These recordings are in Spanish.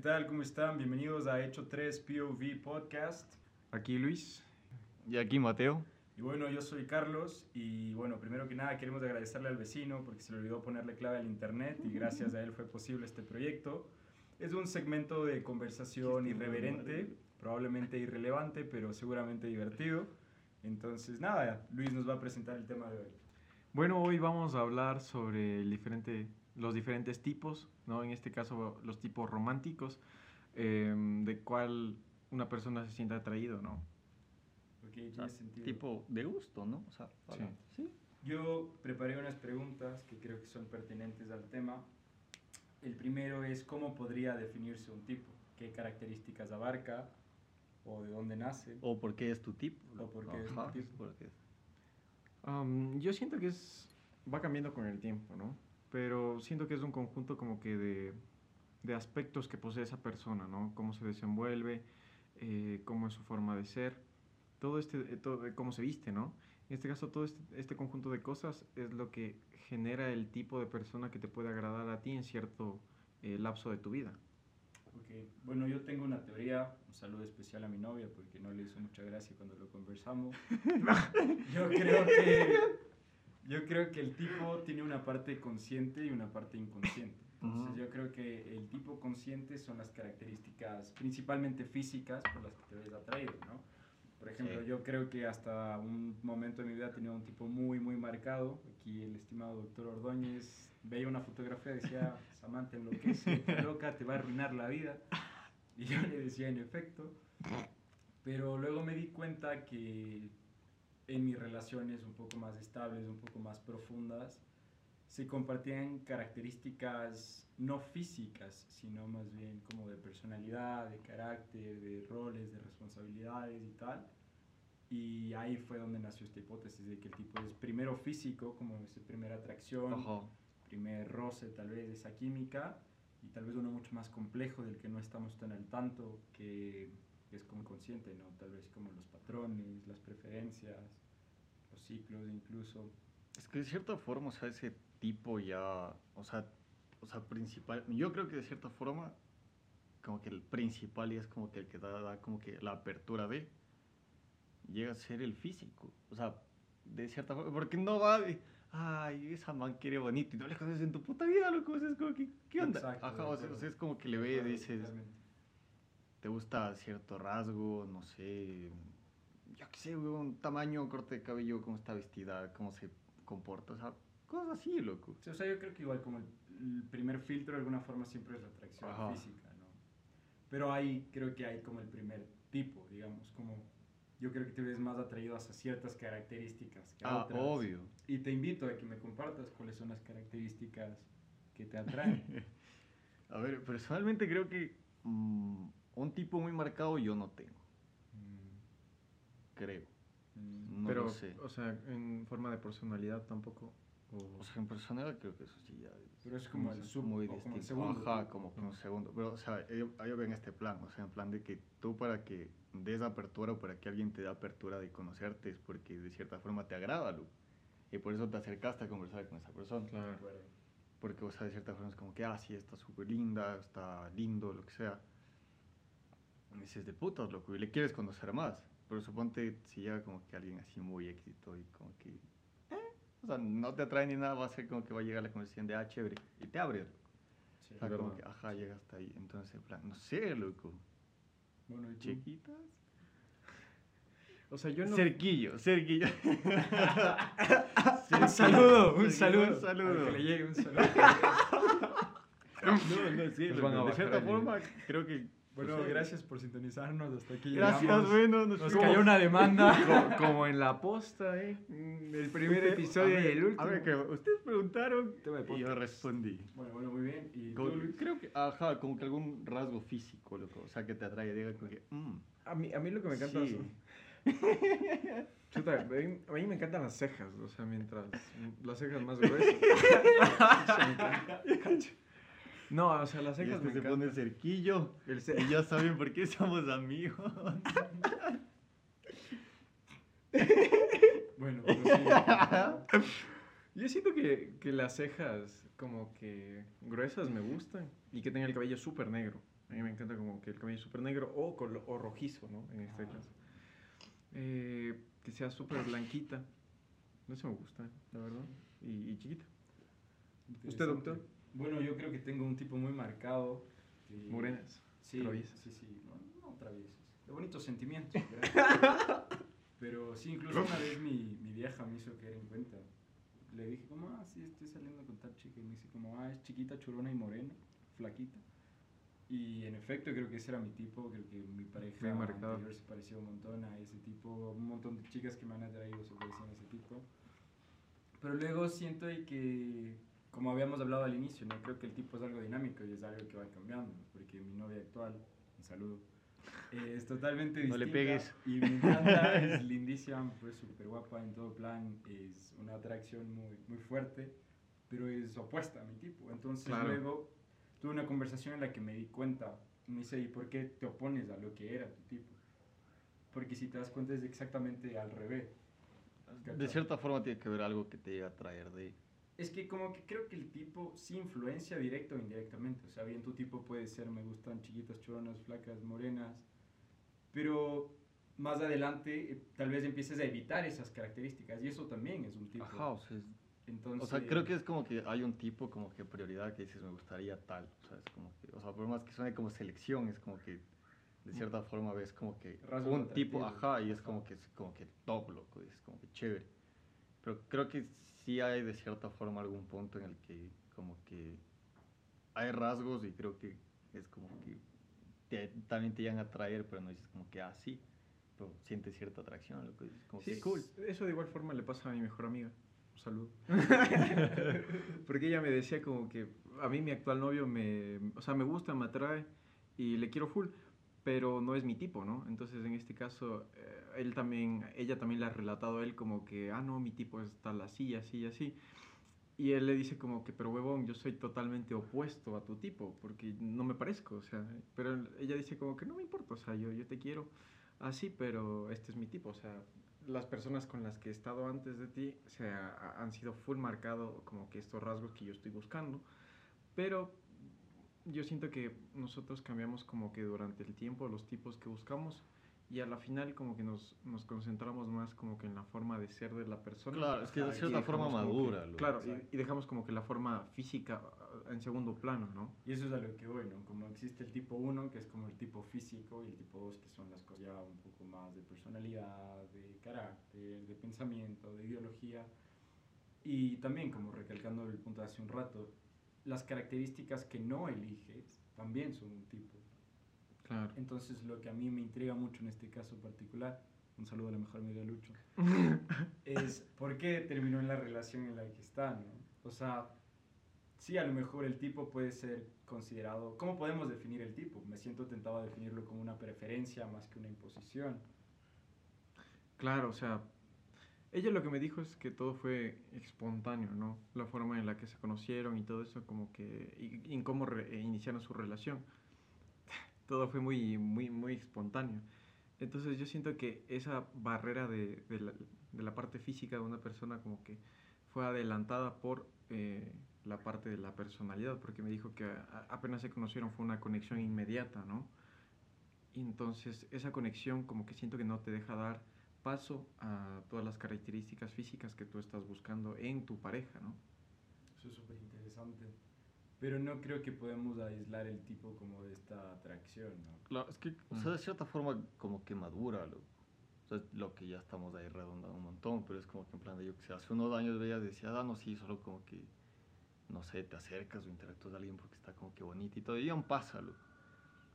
¿qué tal? ¿Cómo están? Bienvenidos a Hecho 3 POV Podcast. Aquí Luis. Y aquí Mateo. Y bueno, yo soy Carlos y bueno, primero que nada queremos agradecerle al vecino porque se le olvidó ponerle clave al internet y gracias a él fue posible este proyecto. Es un segmento de conversación irreverente, probablemente irrelevante, pero seguramente divertido. Entonces, nada, Luis nos va a presentar el tema de hoy. Bueno, hoy vamos a hablar sobre el diferente, los diferentes tipos, ¿no? En este caso, los tipos románticos, eh, de cuál una persona se siente atraído, ¿no? Ok, O sea, sentido. tipo de gusto, ¿no? O sea, para- Sí. sí. Yo preparé unas preguntas que creo que son pertinentes al tema. El primero es cómo podría definirse un tipo, qué características abarca o de dónde nace. O porque es tu tipo. O por qué es tu Ajá, tipo. Am, yo siento que es, va cambiando con el tiempo, ¿no? Pero siento que es un conjunto como que de, de aspectos que posee esa persona, ¿no? Cómo se desenvuelve, eh, cómo es su forma de ser, todo este, eh, todo, eh, cómo se viste, ¿no? En este caso, todo este, este conjunto de cosas es lo que genera el tipo de persona que te puede agradar a ti en cierto eh, lapso de tu vida. Ok, Bueno, yo tengo una teoría, un saludo especial a mi novia porque no le hizo mucha gracia cuando lo conversamos. yo creo que yo creo que el tipo tiene una parte consciente y una parte inconsciente. Entonces Ujú. yo creo que el tipo consciente son las características principalmente físicas por las que te ves atraído, ¿no? Por ejemplo, Sí. yo creo que hasta un momento de mi vida tenía un tipo muy, muy marcado. Aquí el estimado doctor Ordóñez veía una fotografía y decía, Samantha enloquece, está loca, te va a arruinar la vida. Y yo le decía, en efecto. Pero luego me di cuenta que en mis relaciones un poco más estables, un poco más profundas, se compartían características no físicas, sino más bien como de personalidad, de carácter, de roles, de responsabilidades y tal. Y ahí fue donde nació esta hipótesis de que el tipo es primero físico, como esa primera atracción, Ajá. primer roce tal vez esa química, y tal vez uno mucho más complejo del que no estamos tan al tanto, que es como inconsciente, ¿no? Tal vez como los patrones, las preferencias, los ciclos incluso. Es que de cierta forma, o sea, ese tipo ya, o sea, o sea, principal, yo creo que de cierta forma, como que el principal y es como que el que da, da como que la apertura de, llega a ser el físico, o sea, de cierta forma, porque no va de, ay, esa man quiere bonito y no le conoces en tu puta vida, loco, o sea, es como que, ¿qué onda? Exacto, Ajá, o sea, o sea, es como que le ve y dices, totalmente. Te gusta cierto rasgo, no sé, yo qué sé, un tamaño, corte de cabello, cómo está vestida, cómo se comporta, o sea, cosas así, loco. Sí, o sea, yo creo que igual como el, el primer filtro de alguna forma siempre es la atracción Ajá. física, ¿no? Pero ahí creo que hay como el primer tipo, digamos, como yo creo que te ves más atraído hacia ciertas características que Ah, otras. obvio. Y te invito a que me compartas cuáles son las características que te atraen. A ver, personalmente creo que mm, un tipo muy marcado yo no tengo, creo. Mm, No Pero, lo sé. o sea, en forma de personalidad tampoco. o- O sea, en personal creo que eso sí ya es, Pero es como el sub- muy o como el distinto. segundo Ajá, como que un segundo. Pero, o sea, yo, yo veo en este plan, o sea, en plan de que tú para que des apertura o para que alguien te dé apertura de conocerte es porque de cierta forma te agrada, Lu. Y por eso te acercaste a conversar con esa persona. Claro. Porque, o sea, de cierta forma es como que, ah, sí, está súper linda, está lindo, lo que sea. Y dices, de putas, loco, y le quieres conocer más. Pero suponte si llega como que alguien así muy éxito y como que, eh, o sea, no te atrae ni nada, va a ser como que va a llegar la conversación de, ah, chévere, y te abres, loco. Sí. O sea, como que, ajá, llega hasta ahí. Entonces, en plan, no sé, loco, Bueno, ¿y tú? chiquitas. O sea, yo no. Cerquillo, cerquillo. Un saludo, un saludo. Un saludo. Al que le llegue un saludo. No, no, sí, de cierta forma, creo que... Bueno, no sé. gracias por sintonizarnos. Hasta aquí Gracias, llegamos. bueno, nos, Nos cayó una demanda. Co- como en la posta, ¿eh? Mm, El primer Usted- episodio y el último. A ver, que ustedes preguntaron y yo respondí. Bueno, bueno, muy bien. ¿Y tú, Como- creo que, ajá, como que algún rasgo físico, loco. O sea, que te atrae, diga como que, mm, A mí, a mí lo que me encanta sí. son- Chuta, a mí, a mí me encantan las cejas, o sea, mientras las cejas más gruesas. No, o sea, las Y cejas este me se pone cerquillo. El ce- Y ya saben por qué somos amigos. Bueno, pues sí. Yo siento que, que las cejas como que gruesas me gustan y que tenga el cabello súper negro. A mí me encanta como que el cabello súper negro o, colo- o rojizo, ¿no? En este Ah. caso. Eh, que sea súper blanquita. No se me gusta, la verdad. Y, y chiquita. ¿Usted, doctor? Bueno, yo creo que tengo un tipo muy marcado. Morenas. Sí, traviesas. sí, sí, no, no traviesas. De bonitos sentimientos. Pero sí, incluso una vez mi, mi vieja me hizo caer en cuenta. Le dije como, ah, sí, estoy saliendo con tal chica. Y me dice como, ah, es chiquita, churona y morena, flaquita. Y en efecto creo que ese era mi tipo, creo que mi pareja anterior se parecía un montón a ese tipo. Un montón de chicas que me han atraído se parecían a ese tipo. Pero luego siento que, como habíamos hablado al inicio, ¿no? creo que el tipo es algo dinámico y es algo que va cambiando, porque mi novia actual, un saludo, eh, es totalmente No distinta. le pegues. Y me encanta, es lindísima, pues súper guapa en todo plan, es una atracción muy, muy fuerte, pero es opuesta a mi tipo. Entonces Claro. luego tuve una conversación en la que me di cuenta, me dice, ¿y por qué te opones a lo que era tu tipo? Porque si te das cuenta es exactamente al revés. De cierta forma tiene que haber algo que te llegue a traer de... Es que como que creo que el tipo sí influencia directa o indirectamente. O sea, bien tu tipo puede ser, me gustan chiquitas, choronas, flacas, morenas. Pero más adelante eh, tal vez empieces a evitar esas características. Y eso también es un tipo. Ajá, o sea, es- Entonces, o sea, creo que es como que hay un tipo como que prioridad que dices, me gustaría tal. O sea, es como que, o sea, por más que suene como selección, es como que de cierta forma ves como que Rasgos un tipo, ajá, y es Ajá. como que es como que top, loco, es como que chévere. Pero creo que sí hay de cierta forma algún punto en el que como que hay rasgos y creo que es como que te- también te llegan a atraer, pero no dices como que ah, sí, pero sientes cierta atracción, loco, dices como Sí, que cool. Eso de igual forma le pasa a mi mejor amiga. Un saludo. Porque ella me decía como que a mí mi actual novio me, o sea, me gusta, me atrae y le quiero full, pero no es mi tipo, ¿no? Entonces en este caso eh, él también, ella también le ha relatado a él como que, ah, no, mi tipo es tal así, así, así. Y él le dice como que, pero huevón, yo soy totalmente opuesto a tu tipo, porque no me parezco, o sea, pero ella dice como que no me importa, o sea, yo, yo te quiero así, pero este es mi tipo, o sea, las personas con las que he estado antes de ti se ha- han sido full marcado como que estos rasgos que yo estoy buscando, pero yo siento que nosotros cambiamos como que durante el tiempo los tipos que buscamos y a la final como que nos, nos concentramos más como que en la forma de ser de la persona. Claro, es que de cierta forma que- madura, loco. Claro, y dejamos como que la forma física ah, en segundo plano, ¿no? Y eso es a lo que voy, ¿no? Como existe el tipo 1, que es como el tipo físico, y el tipo 2, que son las cosas ya un poco más de personalidad, de carácter, de pensamiento, de ideología. Y también, como recalcando el punto de hace un rato, las características que no eliges también son un tipo. Claro. Entonces, lo que a mí me intriga mucho en este caso particular, un saludo a la mejor amiga Lucho, es por qué terminó en la relación en la que está, ¿no? O sea, sí, a lo mejor el tipo puede ser considerado... ¿Cómo podemos definir el tipo? Me siento tentado a definirlo como una preferencia más que una imposición. Claro, o sea, ella lo que me dijo es que todo fue espontáneo, ¿no? La forma en la que se conocieron y todo eso, como que, y, cómo iniciaron su relación. todo fue muy, muy, muy espontáneo. Entonces yo siento que esa barrera de, de la, parte física de una persona como que fue adelantada por eh, la parte de la personalidad, porque me dijo que apenas se conocieron fue una conexión inmediata, ¿no? Y entonces esa conexión como que siento que no te deja dar paso a todas las características físicas que tú estás buscando en tu pareja, ¿no? Eso es súper interesante. Pero no creo que podemos aislar el tipo como de esta atracción, ¿no? Claro, es que, o sea, de cierta forma como que madura, lo, o sea, lo que ya estamos ahí redondando un montón, pero es como que en plan de yo que sé, hace unos años veías, decía, ah, no, sí, solo como que, no sé, te acercas o interactúas a alguien porque está como que bonito y todo, y aún pasa, loco.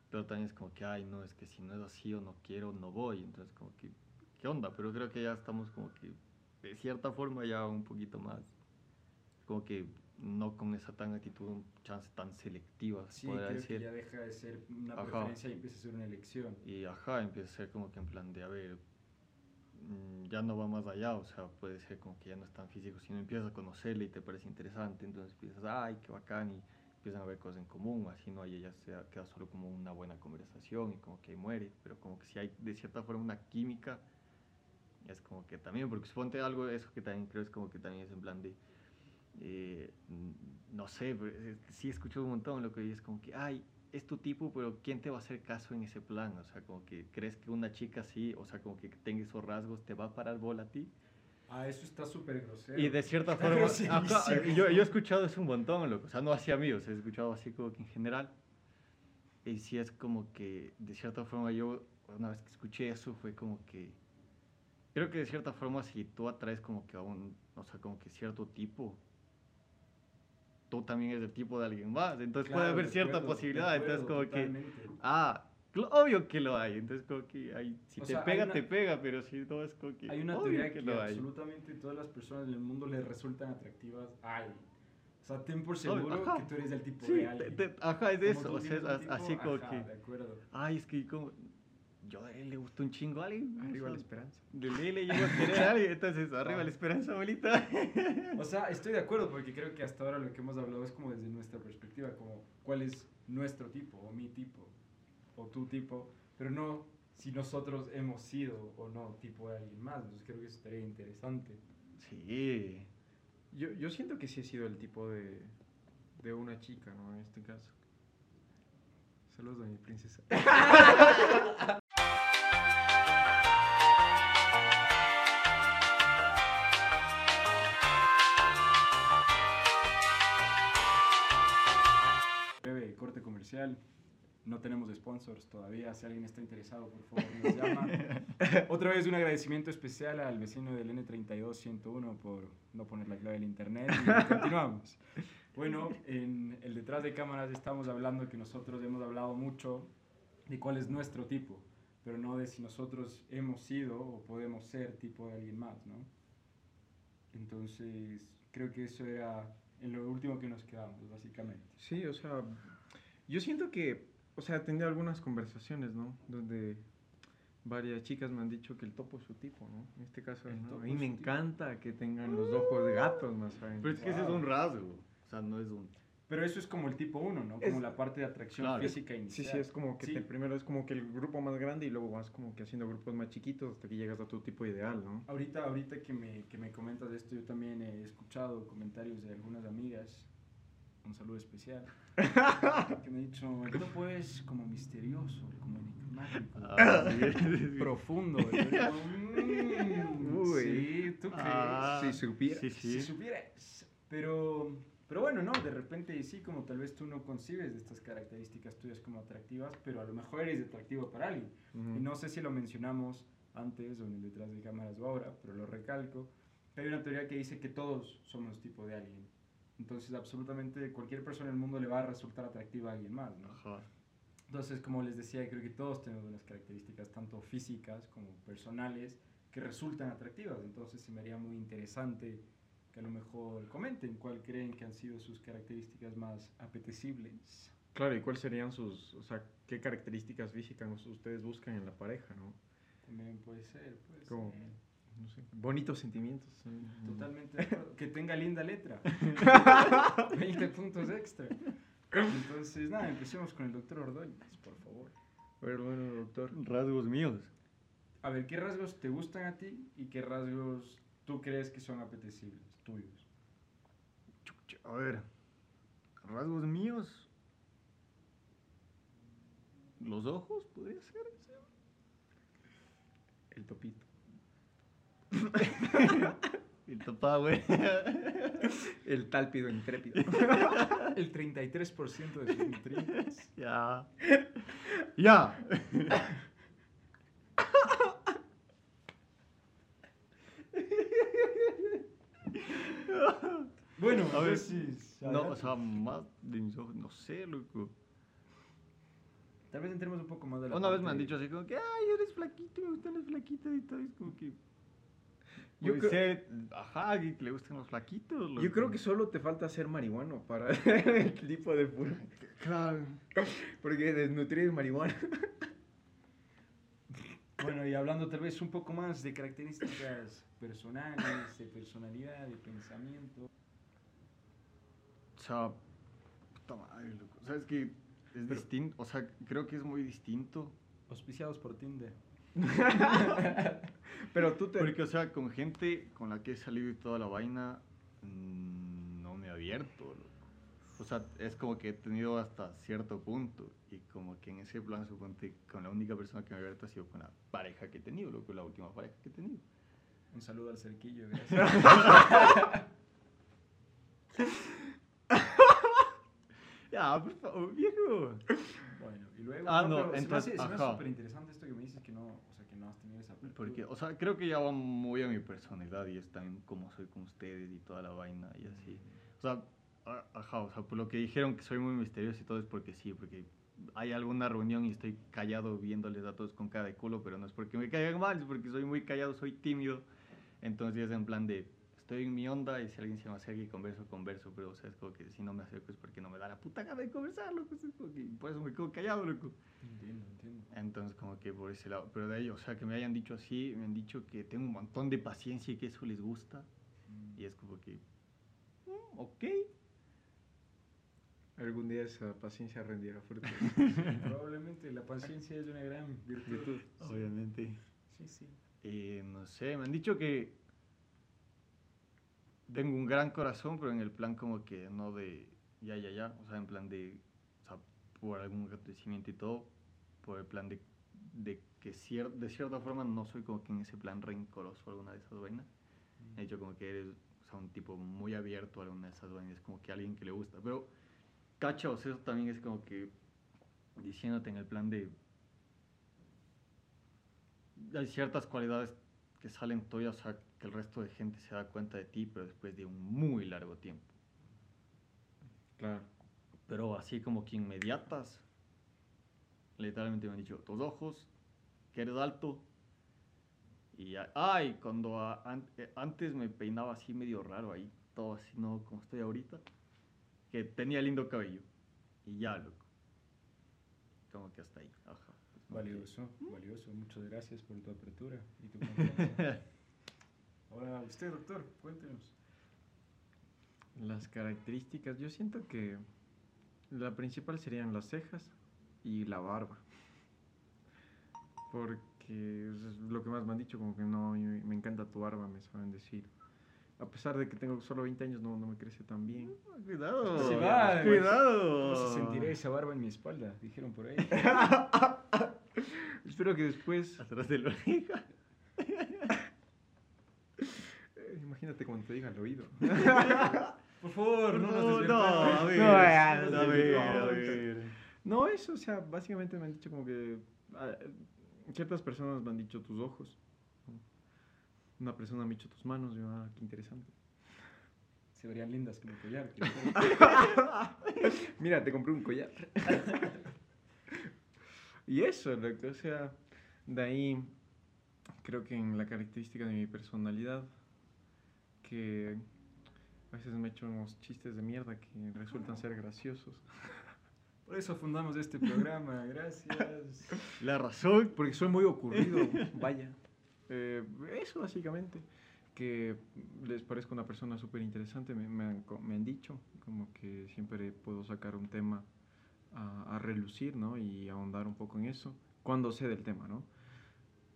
Pero también es como que, ay, no, es que si no es así o no quiero, no voy, entonces como que, ¿qué onda? Pero creo que ya estamos como que, de cierta forma ya un poquito más, como que no con esa tan actitud, un chance tan selectiva, se Sí, creo decir. que ya deja de ser una Ajá. preferencia y empieza a ser una elección. Y ajá, empieza a ser como que en plan de, a ver, mm, ya no va más allá, o sea, puede ser como que ya no es tan físico, sino empiezas a conocerle y te parece interesante, entonces piensas, ay, qué bacán, y empiezan a ver cosas en común, así no, y ella se queda solo como una buena conversación y como que ahí muere, pero como que si hay de cierta forma una química, es como que también, porque suponte algo, eso que también creo es como que también es en plan de, eh, no sé, pero es que sí escucho un montón lo que es como que, ay, es tu tipo, pero ¿quién te va a hacer caso en ese plan? O sea, como que crees que una chica así, o sea, como que tenga esos rasgos, te va a parar bola a ti. Ah, eso está súper grosero. Y de cierta forma, ajá, yo, yo he escuchado eso un montón, loco. O sea, no hacia mí, o sea, he escuchado así como que en general. Y sí es como que, de cierta forma, yo, una vez que escuché eso, fue como que. Creo que de cierta forma, si tú atraes como que a un, o sea, como que cierto tipo, tú también eres el tipo de alguien más. Entonces puede Claro, haber de cierta acuerdo, de posibilidad. Entonces, acuerdo, como que. totalmente. Ah, cl- obvio que lo hay. Entonces, como que hay, si O te sea, hay pega, una- te pega, pero si no es como que. Hay una teoría que, lo hay. absolutamente todas las personas del mundo les resultan atractivas a alguien. O sea, ten por seguro ajá. que tú eres del tipo Sí, de te- alguien. te- ajá, es Como eso. O sea, es tipo, así como ajá, que. de acuerdo. Ay, es que como. Yo a él le gustó un chingo a alguien. Arriba o la esperanza. De ley le llegó a querer a alguien. Entonces, arriba la esperanza, abuelita. O sea, estoy de acuerdo porque creo que hasta ahora lo que hemos hablado es como desde nuestra perspectiva, como cuál es nuestro tipo o mi tipo o tu tipo, pero no si nosotros hemos sido o no tipo de alguien más. Entonces creo que eso estaría interesante. Sí. Yo, yo siento que sí he sido el tipo de, de una chica, ¿no? En este caso. Saludos a mi princesa. comercial. No tenemos sponsors todavía. Si alguien está interesado, por favor, nos llama. Otra vez un agradecimiento especial al vecino del N32101 por no poner la clave del internet. Y continuamos. Bueno, en el detrás de cámaras estamos hablando que nosotros hemos hablado mucho de cuál es nuestro tipo, pero no de si nosotros hemos sido o podemos ser tipo de alguien más, ¿no? Entonces, creo que eso era en lo último que nos quedamos, básicamente. Sí, o sea, yo siento que, o sea, he tenido algunas conversaciones, ¿no? Donde varias chicas me han dicho que el topo es su tipo, ¿no? En este caso, El ¿no? topo a mí es me su tipo. encanta que tengan los ojos de gatos, más saben. Pero es que ese es Wow. un rasgo. O sea, no es un. Pero eso es como el tipo 1, ¿no? Es- Como la parte de atracción Claro. física Sí, inicial. sí, es como que Sí. te- primero es como que el grupo más grande y luego vas como que haciendo grupos más chiquitos hasta que llegas a tu tipo ideal, ¿no? Ahorita, ahorita que, me, que me comentas esto, yo también he escuchado comentarios de algunas amigas, un saludo especial, que me han dicho, el topo es como misterioso, como enigmático, Ah, profundo. Digo, "Mm, sí, ¿tú crees? Ah, Si supieras. Sí, Si sí. supieras. Pero, pero bueno, no, de repente sí, como tal vez tú no concibes de estas características tuyas como atractivas, pero a lo mejor eres atractivo para alguien. Ujú. Y no sé si lo mencionamos antes o en el detrás de cámaras o ahora, pero lo recalco. Hay una teoría que dice que todos somos tipo de alguien. Entonces, absolutamente cualquier persona en el mundo le va a resultar atractiva a alguien más, ¿no? Ajá. Entonces, como les decía, creo que todos tenemos unas características, tanto físicas como personales, que resultan atractivas. Entonces, se me haría muy interesante que a lo mejor comenten cuál creen que han sido sus características más apetecibles. Claro, ¿y cuáles serían sus, o sea, qué características físicas ustedes buscan en la pareja, ¿no? También puede ser, puede Como- ser. No sé, bonitos sentimientos. Totalmente de acuerdo. Que tenga linda letra. 20 puntos extra. Entonces, nada, empecemos con el doctor Ordóñez, por favor. Pero bueno, doctor. Rasgos míos. A ver, ¿qué rasgos te gustan a ti y qué rasgos tú crees que son apetecibles, tuyos? A ver. Rasgos míos. Los ojos, podría ser. El topito. El topá, güey. El tálpido intrépido. El 33% de sus nutrientes. ya. Ya. Bueno, A ver, entonces, No, o sea, más de mis ojos, no sé, loco. tal vez entremos un poco más de la Una vez me han dicho así como que, ay, eres flaquito, me gustan las flaquitas y todo. Es como que. Yo Yo creo- ajá, que le gustan los flaquitos. Yo creo que solo te falta ser marihuano para el tipo de puro. Claro. Porque desnutrir marihuana. Bueno, y hablando tal vez un poco más de características personales, de personalidad, de pensamiento. O sea, puta madre, loco. O sea, es que es distinto. O sea, creo que es muy distinto. Auspiciados por Tinder. Pero tú te. Porque, o sea, con gente con la que he salido y toda la vaina, mm, no me he abierto, loco. o sea, es como que he tenido hasta cierto punto. Y como que en ese plan, suponte, con la única persona que me ha abierto ha sido con la pareja que he tenido, loco, la última pareja que he tenido. Un saludo al cerquillo, gracias. Ya, por favor, viejo. bueno, y luego. Ah, no, me entonces, se me hace súper interesante esto que me dices que no, o sea, que no has tenido esa apertura. Porque, o sea, creo que ya va muy a mi personalidad y es también como soy con ustedes y toda la vaina y así. O sea, ajá, o sea, por lo que dijeron que soy muy misterioso y todo es porque sí, porque hay alguna reunión y estoy callado viéndoles a todos con cara de culo, pero no es porque me caigan mal, es porque soy muy callado, soy tímido. Entonces es en plan de, estoy en mi onda y si alguien se me acerca y converso, converso, pero o sea, es como que si no me acerco es porque no me da la puta gana de conversar, loco. es como que por eso me quedo callado, loco. Entiendo, entiendo. Entonces, como que por ese lado. Pero de ahí, o sea, que me hayan dicho así, me han dicho que tengo un montón de paciencia y que eso les gusta. Mm. Y es como que, mm, ok. Algún día esa paciencia rendirá frutos. Probablemente la paciencia es una gran virtud. Obviamente. Sí, sí. Eh, no sé, me han dicho que tengo un gran corazón, pero en el plan como que no de ya, ya, ya. O sea, en plan de, o sea, por algún acontecimiento y todo, por el plan de, de que cier- de cierta forma no soy como que en ese plan rencoroso o alguna de esas vainas. Mm. De hecho, como que eres o sea, un tipo muy abierto a alguna de esas vainas, como que alguien que le gusta. Pero, sea, eso también es como que diciéndote en el plan de. Hay ciertas cualidades que salen tuyas, o sea, que el resto de gente se da cuenta de ti, pero después de un muy largo tiempo. Claro. Pero así como que inmediatas, literalmente me han dicho, tus ojos, que eres alto. Y ay, cuando a- an- eh, antes me peinaba así medio raro ahí, todo así, no como estoy ahorita, que tenía lindo cabello. Y ya, loco. Como que hasta ahí, ajá. Como que- Valioso, valioso. Muchas gracias por tu apertura y tu confianza. Ahora, usted, doctor, cuéntenos. Las características, yo siento que la principal serían las cejas y la barba. Porque es lo que más me han dicho, como que no, me encanta tu barba, me saben decir. A pesar de que tengo solo 20 años, no, no me crece tan bien. Cuidado, Se va, cuidado. ¿Cómo se sentirá esa barba en mi espalda? Dijeron por ahí. Espero que después, Atrás de la oreja. eh, imagínate cuando te diga al oído. Por favor, no, nos no, desvirtuemos. a ver, No, a no ver, sé, a no. ver. No, eso, o sea, básicamente me han dicho como que ah, ciertas personas me han dicho tus ojos. Una persona me ha dicho tus manos, yo, ah, qué interesante. Se verían lindas como collar. Mira, te compré un collar. y eso, loco, o sea, de ahí creo que en la característica de mi personalidad, que a veces me echo unos chistes de mierda que resultan ser graciosos. Por eso fundamos este programa, gracias. La razón. Porque soy muy ocurrido, vaya. Eh, eso básicamente, que les parezco una persona súper interesante, me, me me han dicho, como que siempre puedo sacar un tema a, a relucir, ¿no? Y ahondar un poco en eso, cuando sé del tema, ¿no?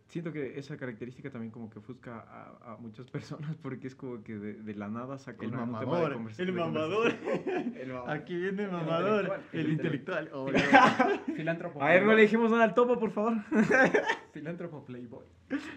Siento que esa característica también como que ofusca a, a muchas personas porque es como que de, de la nada saca El una- un tema de mamador. El mamador. El mamador. Aquí viene el El mamador. intelectual, El el intelectual. Oh, Filántropo. A ver, no le playboy. dijimos nada al topo, por favor. Filántropo Playboy.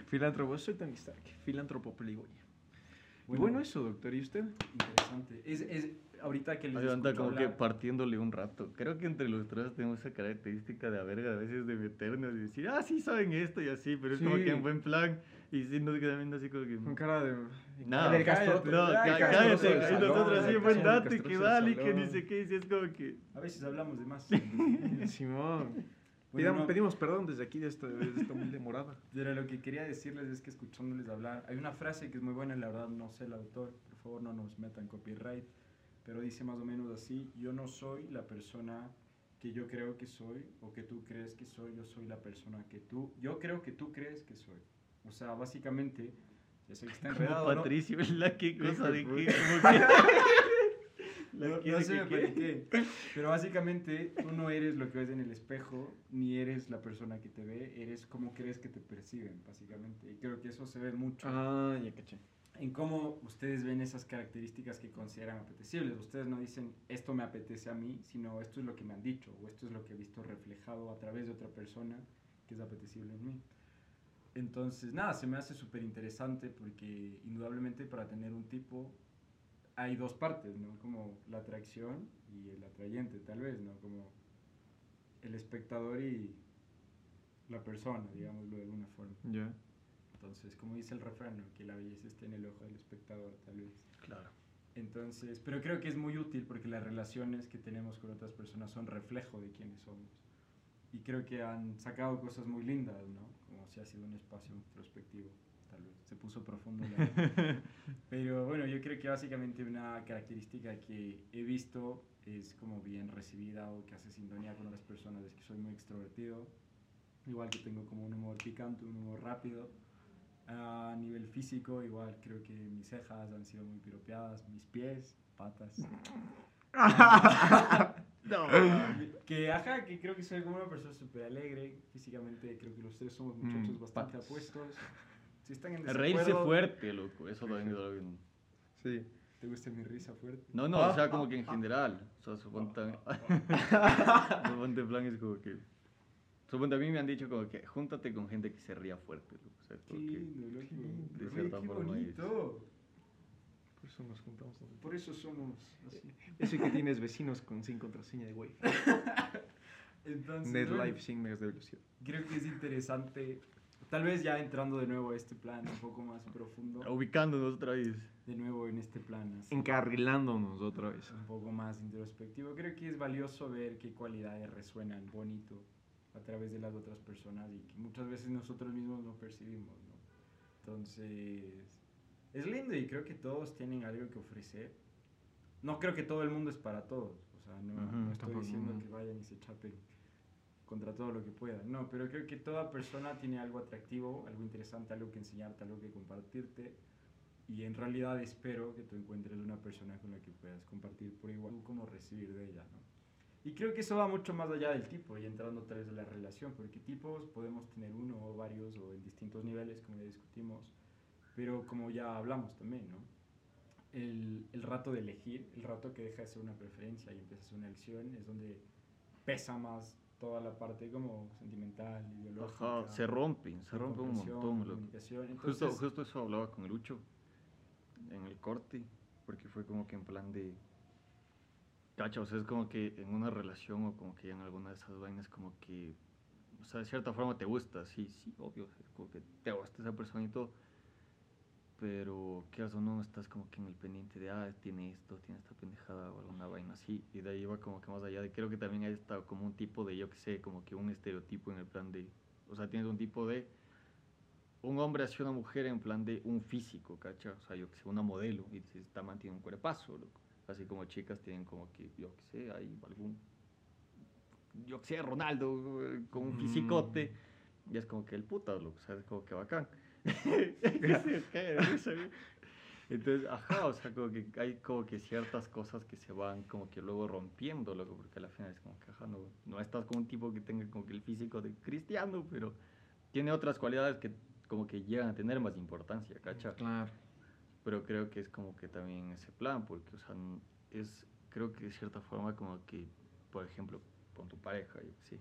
Filántropo, soy Tony Stark. Filántropo Playboy. Y Bueno. bueno, eso, doctor. ¿Y usted? Interesante. Es, es, ahorita que les Ahí anda como que hablar- partiéndole un rato. Creo que entre los tres tenemos esa característica de a verga a veces de meternos y decir, ah, sí saben esto y así, pero es como Sí. que en buen plan. Y siendo que también así como que. Con cara de. No, del cállate, no, Ay, cállate. Y nosotros así, ay, buen dato y que dale, y que ni sé qué. Y es como que. A veces hablamos de más. Simón. Bueno, Pidamos- no. Pedimos perdón desde aquí, de esta, de esta humilde morada. Pero lo que quería decirles es que escuchándoles hablar, hay una frase que es muy buena, la verdad no sé el autor, por favor no nos metan copyright, pero dice más o menos así, yo no soy la persona que yo creo que soy o que tú crees que soy, yo soy la persona que tú, yo creo que tú crees que soy. O sea, básicamente, ya sé que está Como enredado, ¿no? Patricio, ¿la qué cosa de qué? Como que. No, no sé que me paniqué. Pero básicamente tú no eres lo que ves en el espejo, ni eres la persona que te ve, eres como crees que te perciben, básicamente. Y creo que eso se ve mucho. Ah, ya caché. En cómo ustedes ven esas características que consideran apetecibles. Ustedes no dicen esto me apetece a mí, sino esto es lo que me han dicho o esto es lo que he visto reflejado a través de otra persona que es apetecible en mí. Entonces, nada, se me hace súper interesante porque indudablemente para tener un tipo hay dos partes, ¿no? Como la atracción y el atrayente, tal vez, ¿no? Como el espectador y la persona, digámoslo de alguna forma. Ya. Entonces, como dice el refrán, que la belleza está en el ojo del espectador, tal vez. Claro. Entonces, pero creo que es muy útil porque las relaciones que tenemos con otras personas son reflejo de quiénes somos. Y creo que han sacado cosas muy lindas, ¿no? Como si ha sido un espacio introspectivo, tal vez. Se puso profundo. la- pero bueno, yo creo que básicamente una característica que he visto es como bien recibida o que hace sintonía con otras personas es que soy muy extrovertido. Igual que tengo como un humor picante, un humor rápido. A nivel físico, igual creo que mis cejas han sido muy piropeadas, mis pies, patas. No. que ajá, que creo que soy como una persona súper alegre. Físicamente creo que los tres somos muchachos Mm, bastante patas. apuestos. Si están en Reírse fuerte, loco. Eso también es algo bien- Sí. ¿Te gusta mi risa fuerte? No, no, o sea, como que en general. O sea, suponte también. suponte en plan es como que. Suponte a mí me han dicho como que júntate con gente que se ría fuerte, loco. O sea, Qué lindo, loco. De cierta qué forma es- bonito. Por eso nos juntamos nosotros. Por eso somos así. Eso y que tienes vecinos con sin contraseña de Wi-Fi. Entonces, Net bueno, Life 100 megas de velocidad. creo que es interesante. Tal vez ya entrando de nuevo a este plan un poco más profundo. Ubicándonos otra vez. De nuevo en este plan así. Encarrilándonos otra vez. un poco más introspectivo. Creo que es valioso ver qué cualidades resuenan bonito a través de las otras personas y que muchas veces nosotros mismos no percibimos, ¿no? Entonces, es lindo y creo que todos tienen algo que ofrecer. No creo que todo el mundo es para todos, o sea, no, Ujú, no estoy diciendo que vayan y se chapen contra todo lo que puedan, no, pero creo que toda persona tiene algo atractivo, algo interesante, algo que enseñarte, algo que compartirte y en realidad espero que tú encuentres una persona con la que puedas compartir por igual como recibir de ella, ¿no? Y creo que eso va mucho más allá del tipo y entrando otra vez de la relación, porque tipos podemos tener uno o varios o en distintos niveles, como ya discutimos, pero como ya hablamos también, ¿no? El, el rato de elegir, el rato que deja de ser una preferencia y empieza a ser una elección, es donde pesa más toda la parte como sentimental, ideológica. Ajá, se rompen, se de rompen un montón, comunicación. Justo, Entonces, justo eso hablaba con Lucho en el corte, porque fue como que en plan de. Cacha, o sea, es como que en una relación o como que en alguna de esas vainas, como que. O sea, de cierta forma te gusta, sí, sí, obvio, es como que te gusta esa persona y todo. Pero, ¿qué o no? Estás como que en el pendiente de, ah, tiene esto, tiene esta pendejada o alguna vaina así. Y de ahí va como que más allá de, creo que también hay estado como un tipo de, yo que sé, como que un estereotipo en el plan de. O sea, tienes un tipo de un hombre hacia una mujer en plan de un físico, ¿cacha? O sea, yo que sé, una modelo, y dices, esta man tiene un cuerpazo, loco. Así como chicas tienen como que, yo que sé, hay algún, yo que sé, Ronaldo, con un Mm. fisicote, y es como que el puta, loco, o sea, es como que bacán. Entonces, ajá, o sea, como que hay como que ciertas cosas que se van como que luego rompiendo, loco, porque al final es como que, ajá, no, no estás con un tipo que tenga como que el físico de cristiano, pero tiene otras cualidades que como que llegan a tener más importancia, ¿cacha? Claro. Pero creo que es como que también ese plan, porque, o sea, es, creo que de cierta forma como que, por ejemplo, con tu pareja, yo sé,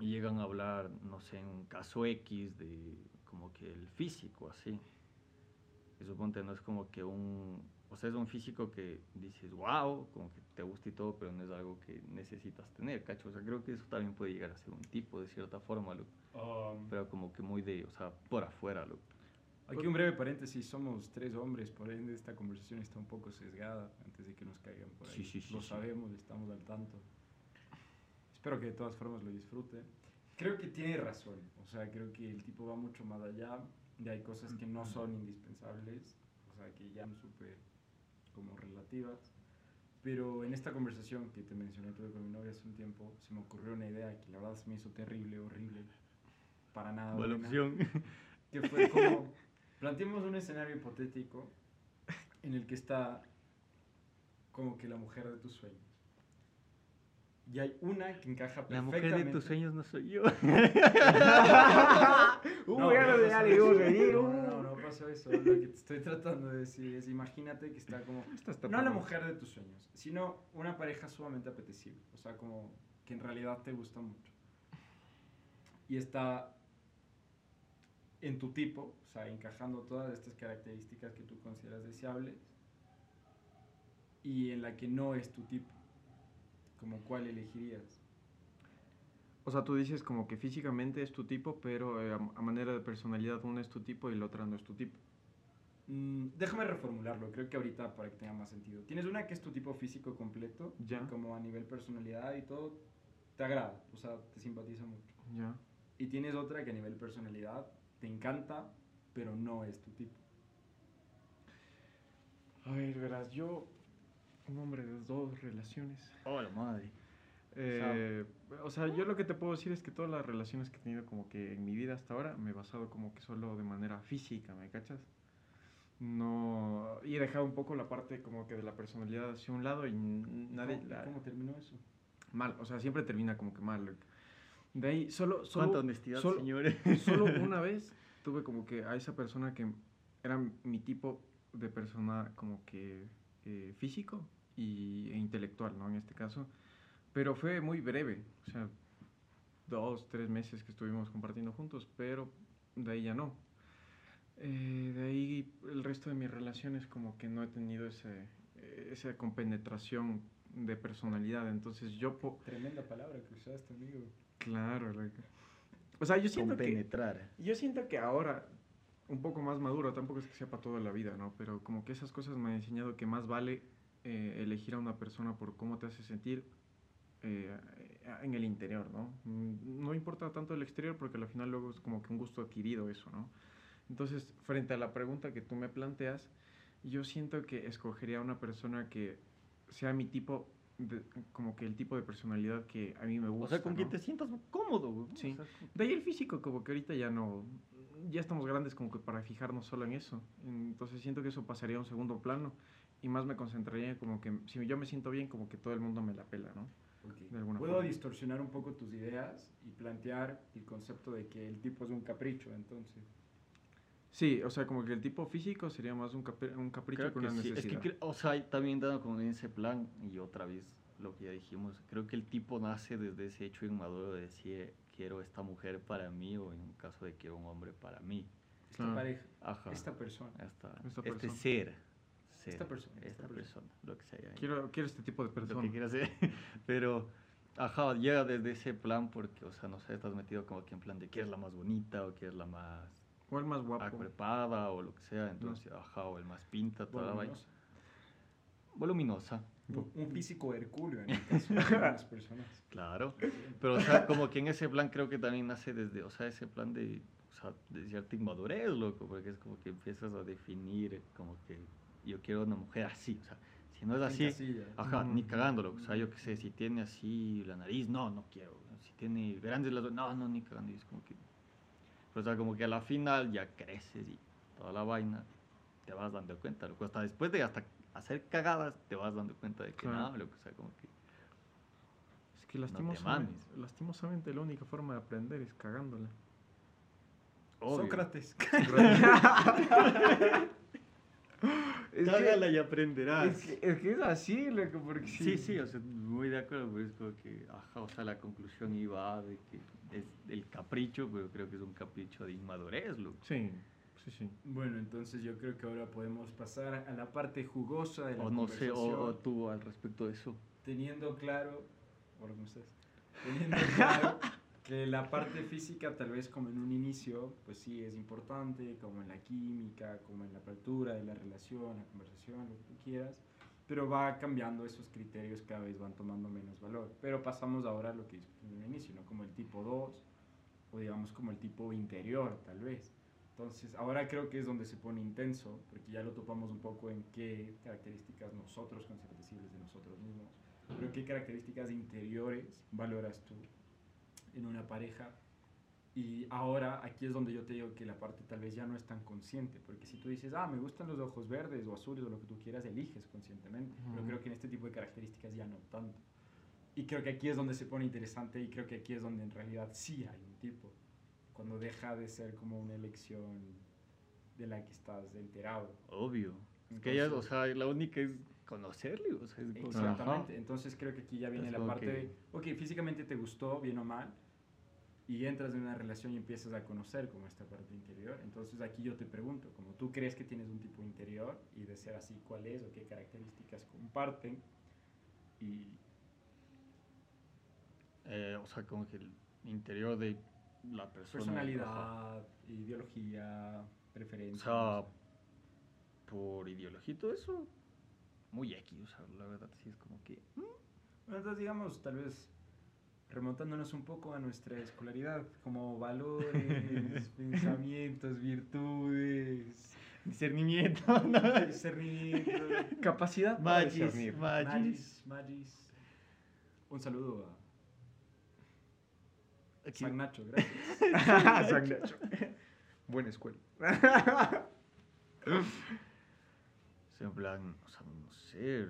y llegan a hablar, no sé, en un caso X de como que el físico, así. Y suponte, no es como que un, o sea, es un físico que dices, wow, como que te gusta y todo, pero no es algo que necesitas tener, ¿cacho? O sea, creo que eso también puede llegar a ser un tipo de cierta forma, loco, um, pero como que muy de, o sea, por afuera, loco. Aquí un breve paréntesis, somos tres hombres, por ende esta conversación está un poco sesgada antes de que nos caigan por ahí. Sí, sí, sí, lo sabemos, estamos al tanto. Espero que de todas formas lo disfruten. Creo que tiene razón, o sea, creo que el tipo va mucho más allá y hay cosas que no son indispensables, o sea, que ya son súper como relativas. Pero en esta conversación que te mencioné tuve con mi novia hace un tiempo, se me ocurrió una idea que la verdad se me hizo terrible, horrible, para nada buena opción. que fue como planteemos un escenario hipotético en el que está como que la mujer de tus sueños y hay una que encaja La perfectamente mujer de tus sueños no soy yo. Ganas no de pasa algo, eso. reír, no, no, no, no pasó eso. Lo que te estoy tratando de decir es, imagínate que está como, no la mujer de tus sueños, sino una pareja sumamente apetecible. O sea, como que en realidad te gusta mucho. Y está en tu tipo, o sea, encajando todas estas características que tú consideras deseables y en la que no es tu tipo. Como cuál elegirías. O sea, tú dices como que físicamente es tu tipo, pero eh, a, manera de personalidad una es tu tipo y la otra no es tu tipo. Mm, déjame reformularlo, creo que ahorita para que tenga más sentido. Tienes una que es tu tipo físico completo, Ya. como a nivel personalidad y todo, te agrada, o sea, te simpatiza mucho. Ya. Y tienes otra que a nivel personalidad te encanta, pero no es tu tipo. A ver, verás, yo, un hombre de dos relaciones. Oh, la madre. Eh, o sea, yo lo que te puedo decir es que todas las relaciones que he tenido como que en mi vida hasta ahora me he basado como que solo de manera física, ¿me cachas? No, y he dejado un poco la parte como que de la personalidad hacia un lado y nadie... ¿Cómo, la- cómo terminó eso? mal, o sea, siempre termina como que mal. De ahí, solo... solo Cuánta honestidad, solo- señores. Solo una vez tuve como que a esa persona que era mi tipo de persona como que eh, físico y, e intelectual, ¿no? En este caso. Pero fue muy breve, o sea, dos, tres meses que estuvimos compartiendo juntos, pero de ahí ya no. Eh, de ahí el resto de mis relaciones como que no he tenido ese, eh, esa compenetración de personalidad, entonces yo... Tremenda palabra que usaste, amigo. Claro, loco. O sea, yo siento que... Yo siento que ahora, un poco más maduro, tampoco es que sea para toda la vida, ¿no? Pero como que esas cosas me han enseñado que más vale eh, elegir a una persona por cómo te hace sentir eh, en el interior, ¿no? Mm, No importa tanto el exterior porque al final luego es como que un gusto adquirido eso, ¿no? Entonces, frente a la pregunta que tú me planteas, yo siento que escogería a una persona que sea mi tipo, de- como que el tipo de personalidad que a mí me gusta. O sea, con quien ¿no? te sientas cómodo, güey. Sí. O sea, con- De ahí el físico, como que ahorita ya no, ya estamos grandes como que para fijarnos solo en eso. Entonces siento que eso pasaría a un segundo plano y más me concentraría como que si yo me siento bien, como que todo el mundo me la pela, ¿no? De alguna Puedo forma. distorsionar un poco tus ideas y plantear el concepto de que el tipo es un capricho, entonces. Sí, o sea, como que el tipo físico sería más un, capri- un capricho Creo que que una sí. Es necesidad. que, cre- o sea, también dando con ese plan, y otra vez lo que ya dijimos, creo que el tipo nace desde ese hecho inmaduro de decir, quiero esta mujer para mí, o en un caso de quiero un hombre para mí. Esta Claro. pareja, Ajá. esta persona. Esta- Esta este persona. ser. ser, Esta persona, Esta, esta persona, lo que sea. quiero, quiero este tipo de lo que persona. quiera ser. Pero, ajá, llega desde ese plan porque, o sea, no sé, estás metido como que en plan de quieres la más bonita o quieres la más O el más guapo. acrepada o lo que sea. Entonces, ajá, o el más pinta, toda la vaina. Voluminosa. Un, un físico hercúleo en el caso de algunas personas. Claro. Pero, o sea, como que en ese plan creo que también nace desde, o sea, ese plan de, o sea, de cierta inmadurez, loco, porque es como que empiezas a definir como que yo quiero una mujer así, o sea, si no es así, ajá, ni cagándolo, o sea, yo qué sé, si tiene así la nariz, no, no quiero, si tiene grandes las, no, no, ni cagando, y es como que, o sea, como que a la final ya creces y toda la vaina, te vas dando cuenta, loco, hasta después de hasta hacer cagadas, te vas dando cuenta de que Claro. no, loco, o sea, como que... Es que te lastimosamente, lastimosamente la única forma de aprender es cagándola. obvio. Sócrates. Es que- Cágala y aprenderás. Es que, es que es así, loco, porque Sí, sí, o sea, muy de acuerdo, pero es como que, ajá, o sea, la conclusión iba de que es el capricho, pero creo que es un capricho de inmadurez, loco. Sí, sí, sí. Bueno, entonces yo creo que ahora podemos pasar a la parte jugosa de la O no sé, o, conversación. o tú al respecto de eso. teniendo claro, hola, ¿cómo estás? Teniendo claro que la parte física tal vez como en un inicio, pues sí es importante, como en la química, como en la apertura de la relación, la conversación, lo que tú quieras, pero va cambiando esos criterios cada vez van tomando menos valor. Pero pasamos ahora a lo que discutimos en un inicio, ¿no? Como el tipo 2 o digamos como el tipo interior tal vez. Entonces, ahora creo que es donde se pone intenso, porque ya lo topamos un poco en qué características nosotros consideramos de nosotros mismos, pero qué características interiores valoras tú en una pareja. Y ahora aquí es donde yo te digo que la parte tal vez ya no es tan consciente, porque si tú dices, ah, me gustan los ojos verdes o azules o lo que tú quieras, eliges conscientemente, pero Ujú. creo que en este tipo de características ya no tanto. Y creo que aquí es donde se pone interesante y creo que aquí es donde en realidad sí hay un tipo, cuando deja de ser como una elección de la que estás enterado. Obvio. Es que ella, o Entonces- sea, la única es conocerle, o sea, es que, ajá. Exactamente. Entonces creo que aquí ya viene Es la parte que- de, ok, físicamente te gustó, bien o mal, y entras en una relación y empiezas a conocer como esta parte interior. Entonces aquí yo te pregunto, como tú crees que tienes un tipo interior y de ser así, ¿cuál es o qué características comparten? Y Eh, o sea, como que el interior de la persona. personalidad, ideología, O preferencias. sea, por ideología y todo eso, muy X, o sea, la verdad sí es como que... mm, Entonces, digamos, tal vez remontándonos un poco a nuestra escolaridad, como valores, pensamientos, virtudes, Discernimiento, discernimiento, Capacidad para Magis, discernir. magis. magis, magis. Un saludo a Aquí- San Nacho, gracias. San Nacho. Buena escuela. En plan, o sea, no sé.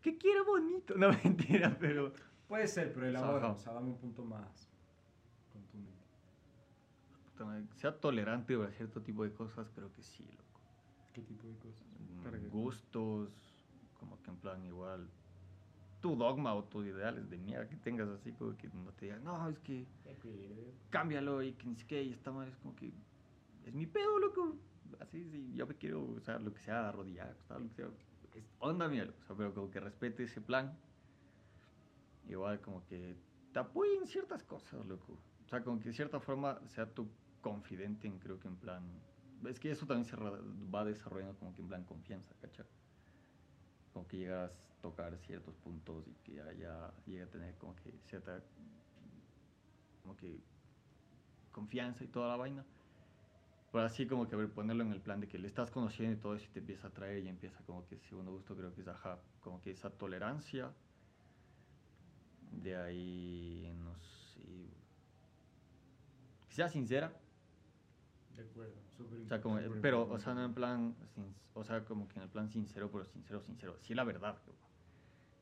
¿Qué quiero bonito? No, mentira, pero... Puede ser, pero elabora, Ajá. o sea, dame un punto más contundente. Sea tolerante a cierto tipo de cosas, creo que sí, loco. ¿Qué tipo de cosas? Mm, Gustos, como que en plan igual... Tu dogma o tus ideales de mierda que tengas así, como que no te digan, no, es que cámbialo y que ni siquiera y está mal, es como que es mi pedo, loco. Así, sí, yo me quiero, o sea, lo que sea, arrodillar, acostar, lo que sea, es onda mía, loco. O sea, pero como que respete ese plan. Igual como que te apoye en ciertas cosas, loco. O sea, como que de cierta forma sea tu confidente en, creo que en plan... Es que eso también se va desarrollando como que en plan confianza, ¿cachai? Como que llegas a tocar ciertos puntos y que ya, ya llega a tener como que cierta como que confianza y toda la vaina. Pero así como que a ver, ponerlo en el plan de que le estás conociendo y todo eso y te empieza a traer y empieza como que segundo gusto creo que es ajá, como que esa tolerancia. De ahí, no sé. Que sea sincera, De acuerdo, súper o sea, como, importante. pero, o sea, no en plan, sin- o sea, como que en el plan sincero, pero sincero, sincero. Sí, la verdad.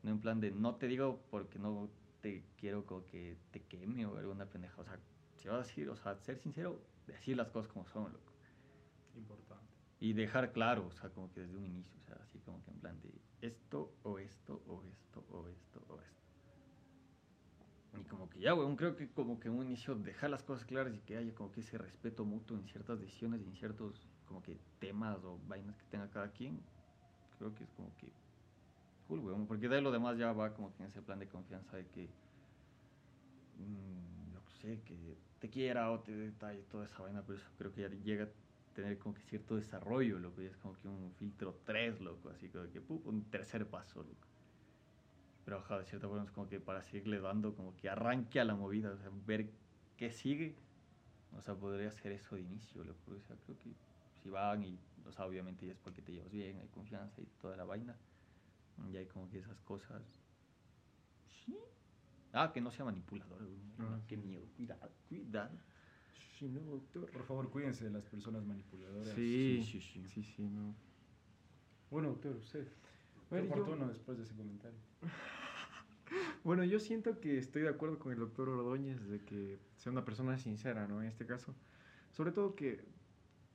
No en plan de no te digo porque no te quiero como que te queme o alguna pendeja. O sea, si vas a decir, o sea, ser sincero, decir las cosas como son, loco. Importante. Y dejar claro, o sea, como que desde un inicio, o sea, así como que en plan de esto o esto o esto o esto o esto. Y como que ya, weón, creo que como que un inicio dejar las cosas claras y que haya como que ese respeto mutuo en ciertas decisiones y en ciertos como que temas o vainas que tenga cada quien, creo que es como que cool, weón, porque de lo demás ya va como que en ese plan de confianza de que, mm, no sé, que te quiera o te detalle toda esa vaina, pero eso creo que ya llega a tener como que cierto desarrollo, loco, ya es como que un filtro 3, loco, así como que ¡pum! un tercer paso, loco. Pero ajá, de cierta forma es como que para seguirle dando como que arranque a la movida, o sea, ver qué sigue, o sea, podría ser eso de inicio, loco, o sea, creo que si van y, o sea, obviamente ya es porque te llevas bien, hay confianza y toda la vaina, ya hay como que esas cosas. Sí. Ah, que no sea manipulador. Ah, qué miedo, cuidado, cuidado. Sí, no, doctor. Por favor, cuídense de las personas manipuladoras. Sí, sí, sí. sí, sí, no. Bueno, doctor, usted. Ver, Qué yo- oportuno después de ese comentario. Bueno, yo siento que estoy de acuerdo con el doctor Ordóñez de que sea una persona sincera, ¿no? En este caso. Sobre todo que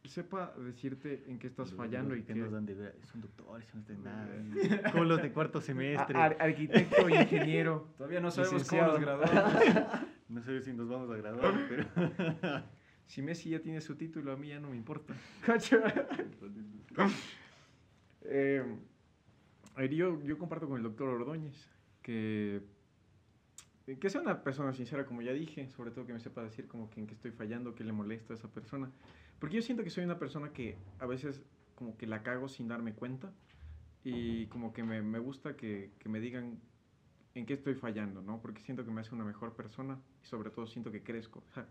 sepa decirte en qué estás fallando y que que... nos dan de ver, son doctores, son de nada. Como los de cuarto semestre. Ar- arquitecto, ingeniero. Todavía no sabemos cómo nos Licenciado. graduamos. No sé si nos vamos a graduar, pero. Si Messi ya tiene su título, a mí ya no me importa. Eh, yo, yo comparto con el doctor Ordóñez que, que sea una persona sincera, como ya dije, sobre todo que me sepa decir como que en qué estoy fallando, qué le molesta a esa persona. Porque yo siento que soy una persona que a veces como que la cago sin darme cuenta y como que me, me gusta que, que me digan en qué estoy fallando, ¿no? Porque siento que me hace una mejor persona y sobre todo siento que crezco. O sea,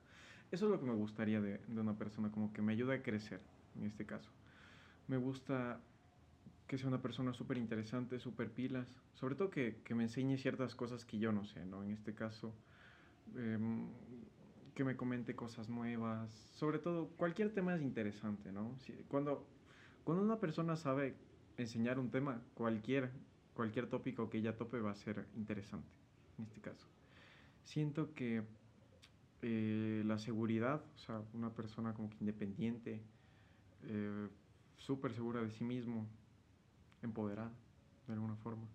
eso es lo que me gustaría de, de una persona, como que me ayuda a crecer, en este caso. Me gusta que sea una persona súper interesante, súper pilas, sobre todo que, que me enseñe ciertas cosas que yo no sé, ¿no? En este caso, em, que me comente cosas nuevas, sobre todo cualquier tema es interesante, ¿no? Si- cuando, cuando una persona sabe enseñar un tema, cualquier, cualquier tópico que ella tope va a ser interesante, en este caso. Siento que eh, la seguridad, o sea, una persona como que independiente, eh, súper segura de sí mismo, empoderada, de alguna forma.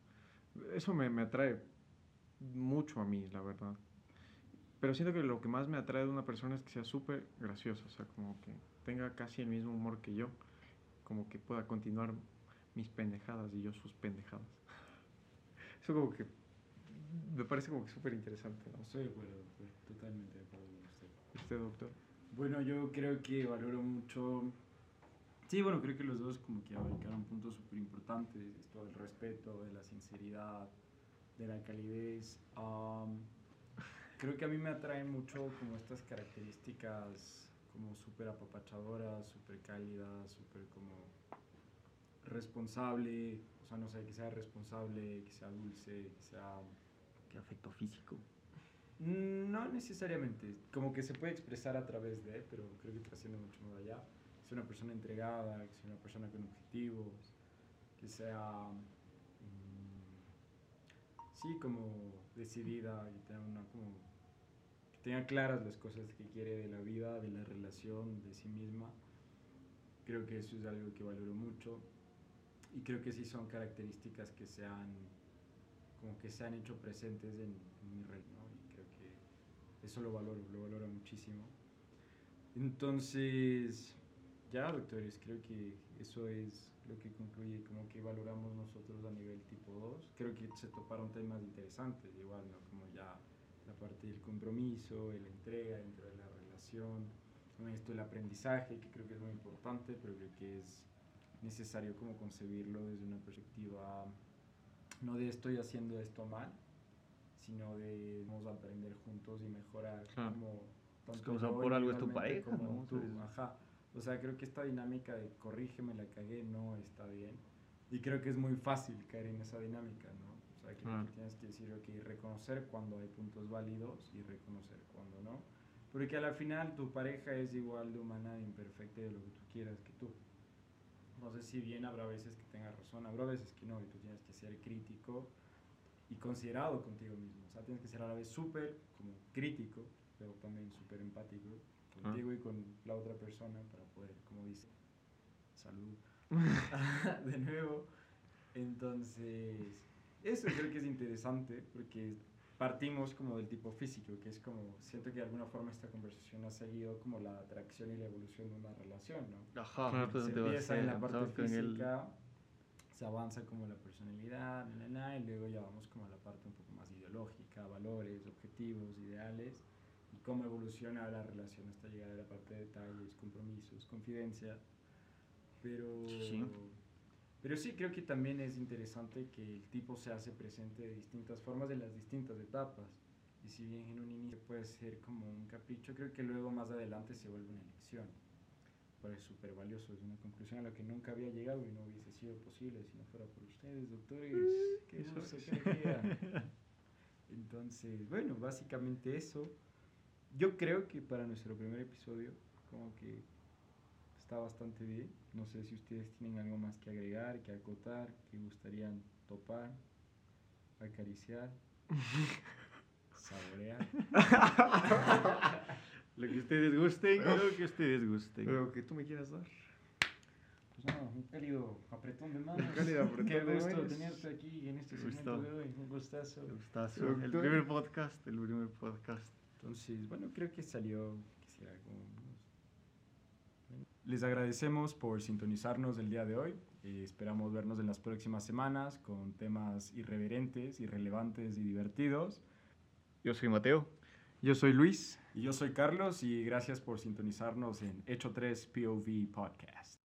Eso me, me atrae mucho a mí, la verdad. Pero siento que lo que más me atrae de una persona es que sea súper graciosa, o sea, como que tenga casi el mismo humor que yo, como que pueda continuar mis pendejadas y yo sus pendejadas. Eso como que me parece como que súper interesante, ¿no? Estoy de acuerdo, doctor. Totalmente de acuerdo con usted. ¿Usted, doctor? Bueno, yo creo que valoro mucho. Sí, bueno, creo que los dos como que abarcaron puntos súper importantes. Esto del respeto, de la sinceridad, de la calidez. Am, creo que a mí me atraen mucho como estas características como súper apapachadoras, súper cálidas, súper como responsable. O sea, no sé, que sea responsable, que sea dulce, que sea Qué afecto físico. Mm, No necesariamente, como que se puede expresar a través de, pero creo que trasciende mucho más allá. Sea una persona entregada, que sea una persona con objetivos, que sea, mm, sí, como decidida y tenga una como, que tenga claras las cosas que quiere de la vida, de la relación, de sí misma. Creo que eso es algo que valoro mucho y creo que sí son características que se han como que se han hecho presentes en, en mi red, ¿no? Y creo que eso lo valoro, lo valoro muchísimo. Entonces, ya, doctores, creo que eso es lo que concluye como que valoramos nosotros a nivel tipo 2. Creo que se toparon temas interesantes, igual, ¿no? Como ya la parte del compromiso, la entrega dentro de la relación, esto del aprendizaje, que creo que es muy importante, pero creo que es necesario como concebirlo desde una perspectiva no de estoy haciendo esto mal, sino de vamos a aprender juntos y mejorar Claro. como tanto como, o sea, yo por algo es tu pareja, como tú, es- ajá. O sea, creo que esta dinámica de corrígeme, la cagué, no está bien. Y creo que es muy fácil caer en esa dinámica, ¿no? O sea, que tienes que decir, ok, reconocer cuando hay puntos válidos y reconocer cuando no. Porque al final tu pareja es igual de humana e imperfecta de lo que tú quieras que tú. Entonces, si bien habrá veces que tengas razón, habrá veces que no, y tú tienes que ser crítico y considerado contigo mismo. O sea, tienes que ser a la vez súper como crítico, pero también súper empático contigo y con la otra persona para poder, como dice, salud. de nuevo. Entonces, eso creo que es interesante porque partimos como del tipo físico, que es como, siento que de alguna forma esta conversación ha seguido como la atracción y la evolución de una relación, ¿no? Ajá, Claro, justo se empieza en la parte. Con el- física, se avanza como la personalidad, na, na, na, y luego ya vamos como a la parte un poco más ideológica, valores, objetivos, ideales, cómo evoluciona la relación hasta llegar a la parte de detalles, compromisos, confidencia. Pero Sí. pero sí, creo que también es interesante que el tipo se hace presente de distintas formas en las distintas etapas. Y si bien en un inicio puede ser como un capricho, creo que luego más adelante se vuelve una elección. Pero es súper valioso, es una conclusión a la que nunca había llegado y no hubiese sido posible si no fuera por ustedes, doctores. Qué eso gusto, es. qué alegría. Entonces, bueno, básicamente eso. Yo creo que para nuestro primer episodio, como que está bastante bien. No sé si ustedes tienen algo más que agregar, que acotar, que gustarían topar, acariciar, saborear. Lo que ustedes gusten, lo que ustedes gusten. Lo que tú me quieras dar. Pues no, un cálido apretón de manos. Un cálido apretón Qué de gusto manos. tenerte aquí en este segmento de hoy. Un gustazo. Gustazo. El primer podcast, el primer podcast. Entonces, bueno, creo que salió, quisiera como Les agradecemos por sintonizarnos el día de hoy. Eh, esperamos vernos en las próximas semanas con temas irreverentes, irrelevantes y divertidos. Yo soy Mateo. Yo soy Luis. Y yo soy Carlos y gracias por sintonizarnos en Hecho 3 POV Podcast.